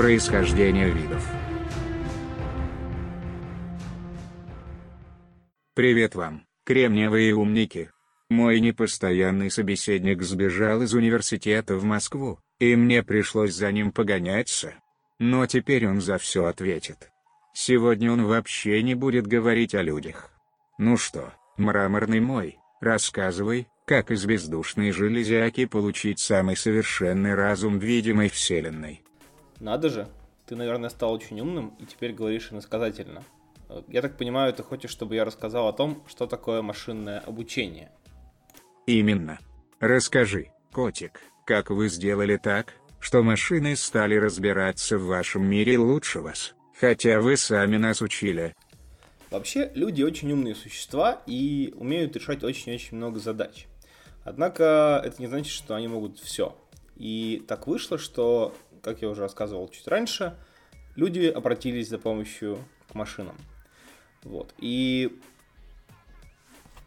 происхождения видов. Привет вам, кремниевые умники. Мой непостоянный собеседник сбежал из университета в Москву, и мне пришлось за ним погоняться. Но теперь он за все ответит. Сегодня он вообще не будет говорить о людях. Ну что, мраморный мой, рассказывай, как из бездушной железяки получить самый совершенный разум видимой вселенной. Надо же, ты, наверное, стал очень умным и теперь говоришь иносказательно. Я так понимаю, ты хочешь, чтобы я рассказал о том, что такое машинное обучение. Именно. Расскажи, котик, как вы сделали так, что машины стали разбираться в вашем мире лучше вас, хотя вы сами нас учили. Вообще, люди очень умные существа и умеют решать очень-очень много задач. Однако это не значит, что они могут все. И так вышло, что, как я уже рассказывал чуть раньше, люди обратились за помощью к машинам. Вот. И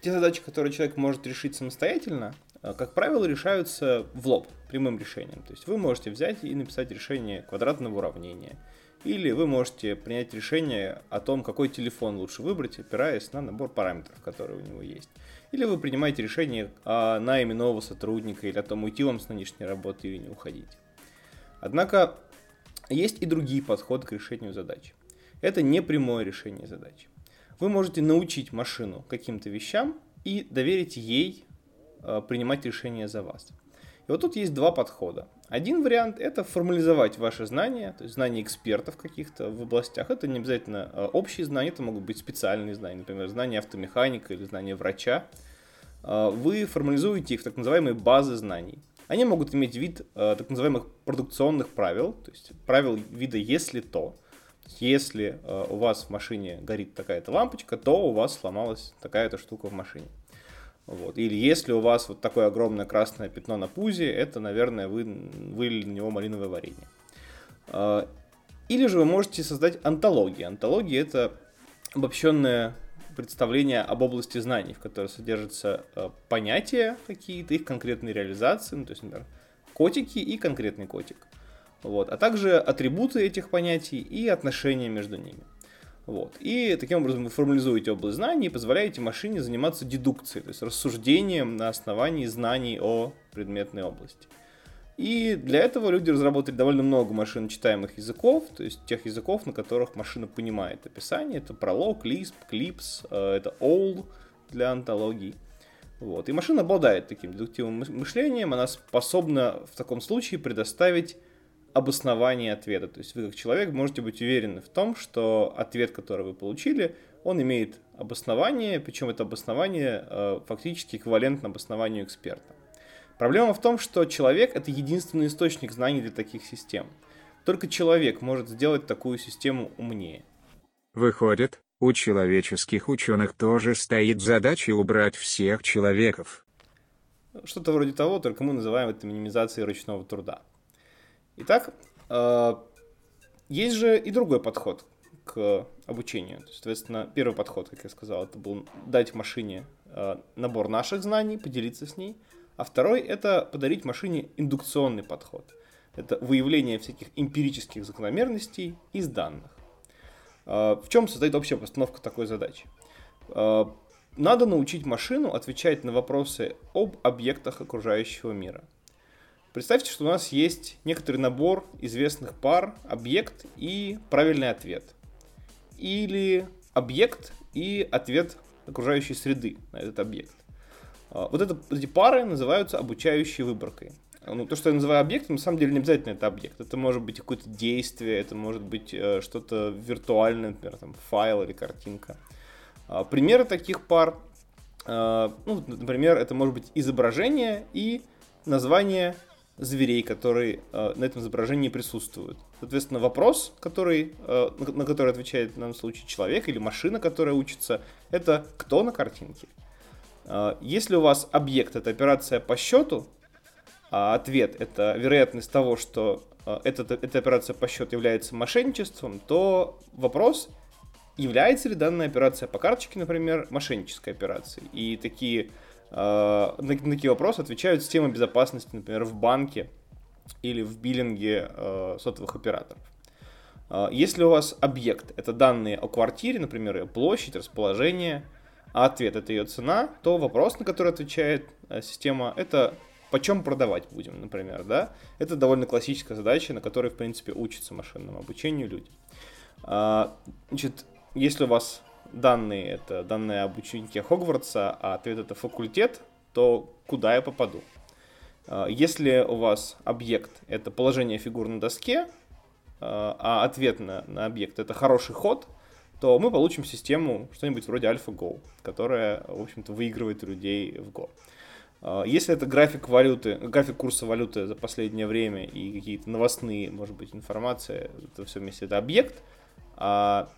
те задачи, которые человек может решить самостоятельно, э, как правило, решаются в лоб, прямым решением. То есть вы можете взять и написать решение квадратного уравнения. Или вы можете принять решение о том, какой телефон лучше выбрать, опираясь на набор параметров, которые у него есть. Или вы принимаете решение о найме нового сотрудника или о том, уйти вам с нынешней работы или не уходить. Однако есть и другие подходы к решению задач. Это не прямое решение задачи вы можете научить машину каким-то вещам и доверить ей э, принимать решения за вас. И вот тут есть два подхода. Один вариант – это формализовать ваши знания, то есть знания экспертов каких-то в областях. Это не обязательно э, общие знания, это могут быть специальные знания, например, знания автомеханика или знания врача. Э, вы формализуете их в так называемые базы знаний. Они могут иметь вид так называемых продукционных правил, то есть правил вида «если то», если э, у вас в машине горит такая-то лампочка, то у вас сломалась такая-то штука в машине. Вот. Или если у вас вот такое огромное красное пятно на пузе, это, наверное, вы вылили на него малиновое варенье. Э, или же вы можете создать антологии. Антологии — это обобщенное представление об области знаний, в которой содержатся э, понятия какие-то, их конкретные реализации, ну, то есть, например, котики и конкретный котик вот, а также атрибуты этих понятий и отношения между ними. Вот. И таким образом вы формализуете область знаний и позволяете машине заниматься дедукцией, то есть рассуждением на основании знаний о предметной области. И для этого люди разработали довольно много машин читаемых языков, то есть тех языков, на которых машина понимает описание. Это пролог, Lisp, Clips, это OL для антологий. Вот. И машина обладает таким дедуктивным мышлением, она способна в таком случае предоставить обоснование ответа. То есть вы как человек можете быть уверены в том, что ответ, который вы получили, он имеет обоснование, причем это обоснование э, фактически эквивалентно обоснованию эксперта. Проблема в том, что человек это единственный источник знаний для таких систем. Только человек может сделать такую систему умнее. Выходит, у человеческих ученых тоже стоит задача убрать всех человеков. Что-то вроде того, только мы называем это минимизацией ручного труда. Итак, э, есть же и другой подход к обучению. Соответственно, первый подход, как я сказал, это был дать машине э, набор наших знаний, поделиться с ней. А второй – это подарить машине индукционный подход. Это выявление всяких эмпирических закономерностей из данных. Э, в чем состоит общая постановка такой задачи? Надо научить машину отвечать на вопросы об объектах окружающего мира – Представьте, что у нас есть некоторый набор известных пар, объект и правильный ответ. Или объект и ответ окружающей среды на этот объект. А, вот это, эти пары называются обучающей выборкой. Ну, то, что я называю объектом, на самом деле не обязательно это объект. Это может быть какое-то действие, это может быть э, что-то виртуальное, например, там, файл или картинка. Э, примеры таких пар, э, ну, например, это может быть изображение и название зверей, которые э, на этом изображении присутствуют. Соответственно, вопрос, который, на который отвечает в данном случае человек или машина, которая учится, это кто на картинке. Э, если у вас объект это операция по счету, а ответ это вероятность того, что э, эта, эта операция по счету является мошенничеством, то вопрос, является ли данная операция по карточке, например, мошеннической операцией. И такие Э, на, такие вопросы отвечают системы безопасности, например, в банке или в биллинге сотовых операторов. Если у вас объект — это данные о квартире, например, площадь, расположение, а ответ — это ее цена, то вопрос, на который отвечает э, система, это почем продавать будем, например, да? Это довольно классическая задача, на которой, в принципе, учатся машинному обучению люди. А, значит, если у вас данные — это данные об ученике Хогвартса, а ответ — это факультет, то куда я попаду? А, если у вас объект — это положение фигур на доске, а, а ответ на, на объект — это хороший ход, то мы получим систему что-нибудь вроде AlphaGo, которая, в общем-то, выигрывает людей в Go. А, если это график валюты, график курса валюты за последнее время и какие-то новостные, может быть, информация, это все вместе это объект, а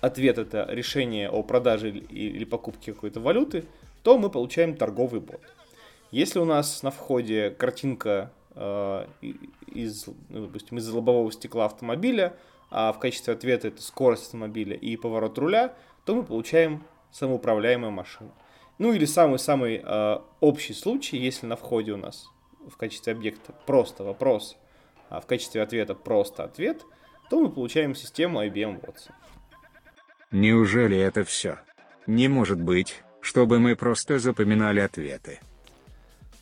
ответ это решение о продаже или покупке какой-то валюты, то мы получаем торговый бот. Если у нас на входе картинка э, из, ну, допустим, из лобового стекла автомобиля, а в качестве ответа это скорость автомобиля и поворот руля, то мы получаем самоуправляемую машину. Ну или самый-самый э, общий случай, если на входе у нас в качестве объекта просто вопрос, а в качестве ответа просто ответ, то мы получаем систему IBM Watson. Неужели это все? Не может быть, чтобы мы просто запоминали ответы.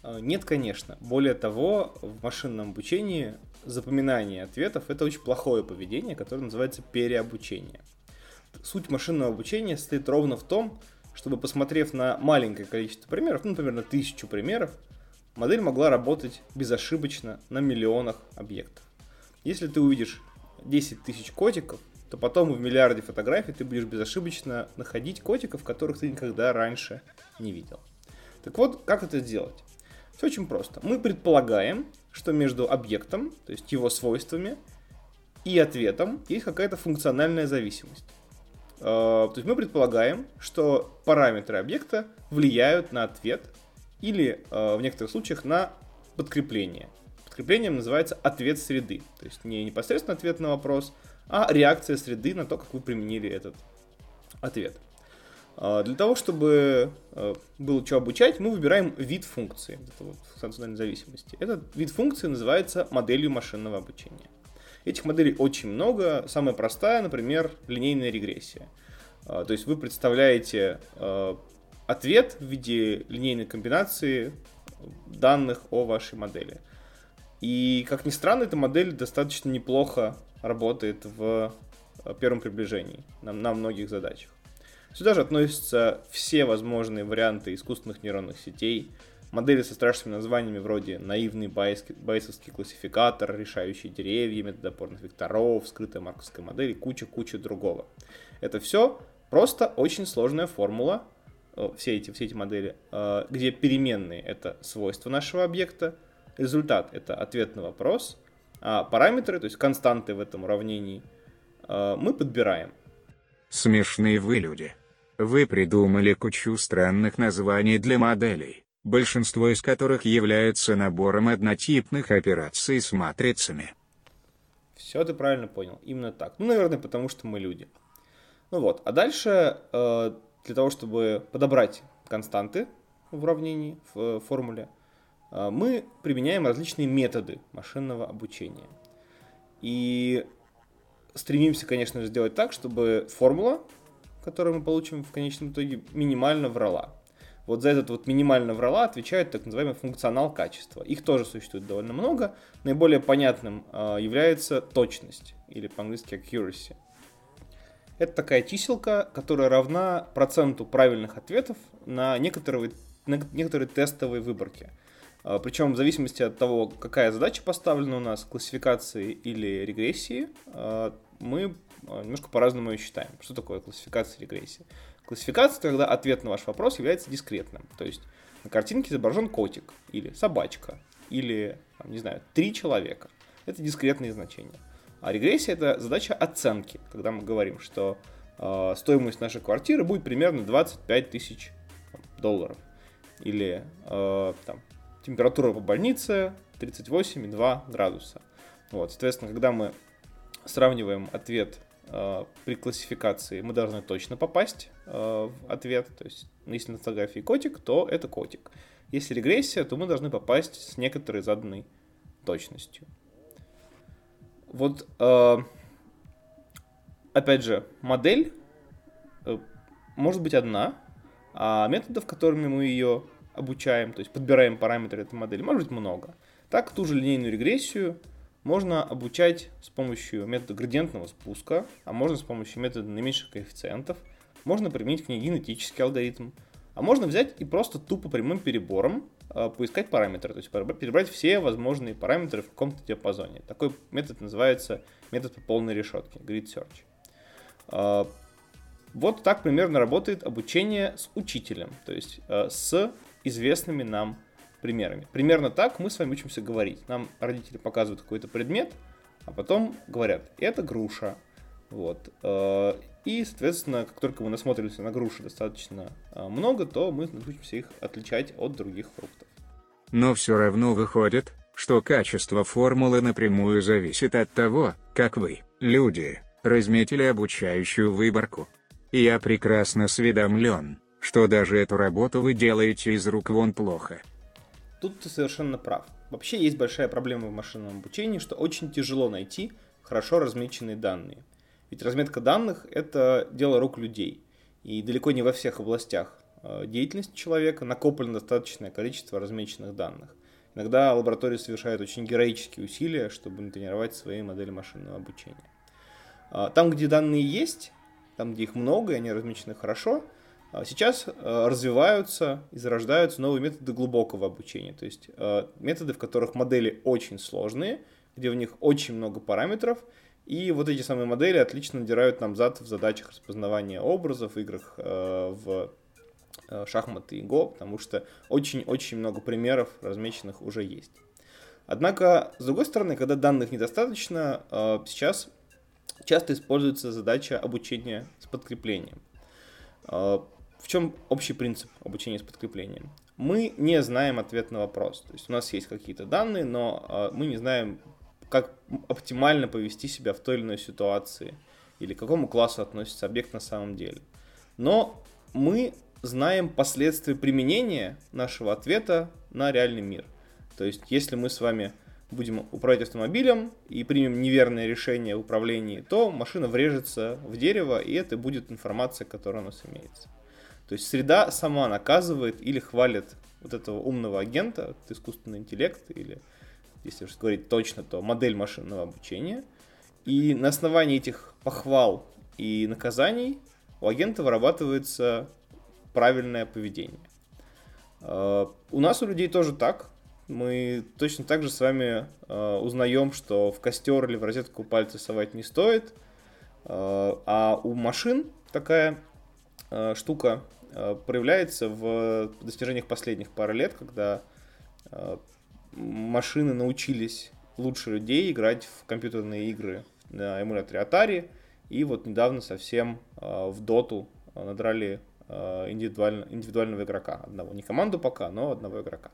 А, нет, конечно. Более того, в машинном обучении запоминание ответов это очень плохое поведение, которое называется переобучение. Суть машинного обучения состоит ровно в том, чтобы, посмотрев на маленькое количество примеров, ну, например, на тысячу примеров, модель могла работать безошибочно на миллионах объектов. Если ты увидишь 10 тысяч котиков, то потом в миллиарде фотографий ты будешь безошибочно находить котиков, которых ты никогда раньше не видел. Так вот, как это сделать? Все очень просто. Мы предполагаем, что между объектом, то есть его свойствами, и ответом есть какая-то функциональная зависимость. Э, то есть мы предполагаем, что параметры объекта влияют на ответ или э, в некоторых случаях на подкрепление. Подкреплением называется ответ среды. То есть не непосредственно ответ на вопрос, а реакция среды на то, как вы применили этот ответ. Э, для того, чтобы было что обучать, мы выбираем вид функции, это функциональной зависимости. Этот вид функции называется моделью машинного обучения. Этих моделей очень много. Самая простая, например, линейная регрессия. А, то есть вы представляете а, ответ в виде линейной комбинации данных о вашей модели. И, как ни странно, эта модель достаточно неплохо работает в а, первом приближении на, на многих задачах. Сюда же относятся все возможные варианты искусственных нейронных сетей, Модели со страшными названиями вроде наивный байесовский классификатор, решающий деревья, метод опорных векторов, скрытая марковская модель и куча-куча другого. Это все просто очень сложная формула, э, все эти, все эти модели, э, где переменные — это свойства нашего объекта, результат — это ответ на вопрос, а параметры, то есть константы в этом уравнении, э, мы подбираем. Смешные вы люди. Вы придумали кучу странных названий для моделей большинство из которых является набором однотипных операций с матрицами. Все ты правильно понял, именно так. Ну, наверное, потому что мы люди. Ну вот, а дальше э, для того, чтобы подобрать константы в уравнении, в э, формуле, э, мы применяем различные методы машинного обучения. И стремимся, конечно же, сделать так, чтобы формула, которую мы получим в конечном итоге, минимально врала. Вот за этот вот минимально врала отвечает так называемый функционал качества. Их тоже существует довольно много. Наиболее понятным э, является точность, или по-английски accuracy. Это такая чиселка, которая равна проценту правильных ответов на некоторые, на некоторые тестовые выборки. Э, причем в зависимости от того, какая задача поставлена у нас, классификации или регрессии, э, мы немножко по-разному ее считаем. Что такое классификация и регрессия? Классификация, когда ответ на ваш вопрос является дискретным. То есть на картинке изображен котик, или собачка, или, не знаю, три человека. Это дискретные значения. А регрессия это задача оценки, когда мы говорим, что э, стоимость нашей квартиры будет примерно 25 тысяч долларов. Или э, там, температура по больнице 38,2 градуса. Вот, соответственно, когда мы сравниваем ответ Э, при классификации мы должны точно попасть э, в ответ. То есть, если на фотографии котик, то это котик. Если регрессия, то мы должны попасть с некоторой заданной точностью. Вот э, опять же, модель э, может быть одна, а методов, которыми мы ее обучаем, то есть подбираем параметры этой модели, может быть много. Так, ту же линейную регрессию можно обучать с помощью метода градиентного спуска, а можно с помощью метода наименьших коэффициентов. Можно применить к ней генетический алгоритм. А можно взять и просто тупо прямым перебором э, поискать параметры, то есть перебрать все возможные параметры в каком-то диапазоне. Такой метод называется метод по полной решетке, grid search. Э, вот так примерно работает обучение с учителем, то есть э, с известными нам примерами. Примерно так мы с вами учимся говорить. Нам родители показывают какой-то предмет, а потом говорят, это груша. Вот. Э, и, соответственно, как только мы насмотримся на груши достаточно э, много, то мы научимся их отличать от других фруктов. Но все равно выходит, что качество формулы напрямую зависит от того, как вы, люди, разметили обучающую выборку. Я прекрасно осведомлен, что даже эту работу вы делаете из рук вон плохо. Тут ты совершенно прав. Вообще есть большая проблема в машинном обучении, что очень тяжело найти хорошо размеченные данные. Ведь разметка данных – это дело рук людей. И далеко не во всех областях э, деятельности человека накоплено достаточное количество размеченных данных. Иногда лаборатории совершают очень героические усилия, чтобы натренировать свои модели машинного обучения. А, там, где данные есть, там, где их много и они размечены хорошо – сейчас э, развиваются и зарождаются новые методы глубокого обучения, то есть э, методы, в которых модели очень сложные, где в них очень много параметров, и вот эти самые модели отлично надирают нам зад в задачах распознавания образов, играх э, в шахматы и го, потому что очень-очень много примеров размеченных уже есть. Однако, с другой стороны, когда данных недостаточно, сейчас часто используется задача обучения с подкреплением. В чем общий принцип обучения с подкреплением? Мы не знаем ответ на вопрос. То есть у нас есть какие-то данные, но э, мы не знаем, как оптимально повести себя в той или иной ситуации или к какому классу относится объект на самом деле. Но мы знаем последствия применения нашего ответа на реальный мир. То есть, если мы с вами будем управлять автомобилем и примем неверное решение в управлении, то машина врежется в дерево, и это будет информация, которая у нас имеется. То есть среда сама наказывает или хвалит вот этого умного агента, вот искусственный интеллект, или, если уж говорить точно, то модель машинного обучения. И на основании этих похвал и наказаний у агента вырабатывается правильное поведение. А, у нас у людей тоже так. Мы точно так же с вами э, узнаем, что в костер или в розетку пальцы совать не стоит. Э, а у машин такая штука проявляется в достижениях последних пары лет, когда э, машины научились лучше людей играть в компьютерные игры на эмуляторе Atari, и вот недавно совсем э, в доту надрали индивидуально, индивидуального игрока одного. Не команду пока, но одного игрока.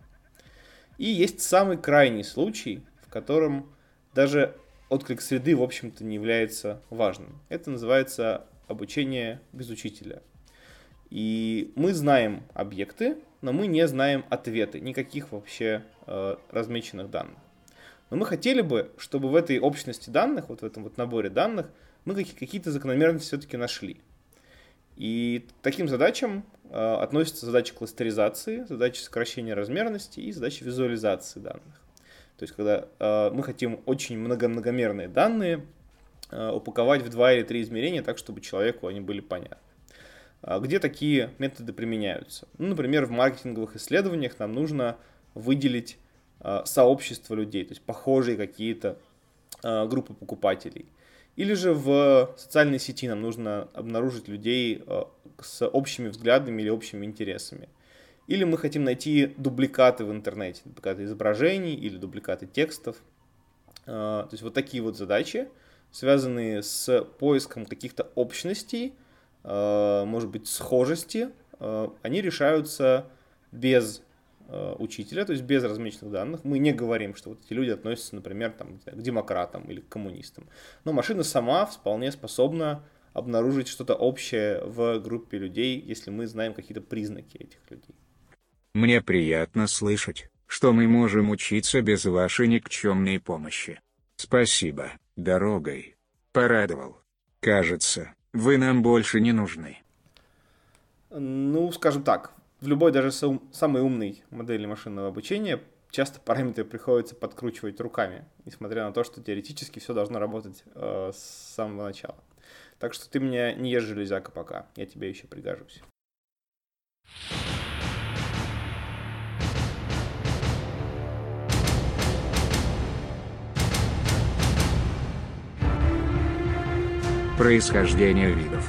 И есть самый крайний случай, в котором даже отклик среды, в общем-то, не является важным. Это называется обучение без учителя. И мы знаем объекты, но мы не знаем ответы, никаких вообще э, размеченных данных. Но мы хотели бы, чтобы в этой общности данных, вот в этом вот наборе данных, мы какие-то закономерности все-таки нашли. И таким задачам э, относятся задачи кластеризации, задачи сокращения размерности и задачи визуализации данных. То есть, когда э, мы хотим очень много-многомерные данные э, упаковать в два или три измерения так, чтобы человеку они были понятны. А где такие методы применяются? Ну, например, в маркетинговых исследованиях нам нужно выделить а, сообщество людей, то есть похожие какие-то а, группы покупателей. Или же в социальной сети нам нужно обнаружить людей с общими взглядами или общими интересами. Или мы хотим найти дубликаты в интернете, дубликаты изображений или дубликаты текстов. То есть вот такие вот задачи, связанные с поиском каких-то общностей – может быть, схожести, э, они решаются без э, учителя, то есть без размеченных данных. Мы не говорим, что вот эти люди относятся, например, там, к демократам или к коммунистам. Но машина сама вполне способна обнаружить что-то общее в группе людей, если мы знаем какие-то признаки этих людей. Мне приятно слышать, что мы можем учиться без вашей никчемной помощи. Спасибо, дорогой. Порадовал. Кажется, вы нам больше не нужны. Ну, скажем так, в любой даже самой умной модели машинного обучения часто параметры приходится подкручивать руками, несмотря на то, что теоретически все должно работать э, с самого начала. Так что ты меня не ешь железяка пока, я тебе еще пригожусь. Происхождение видов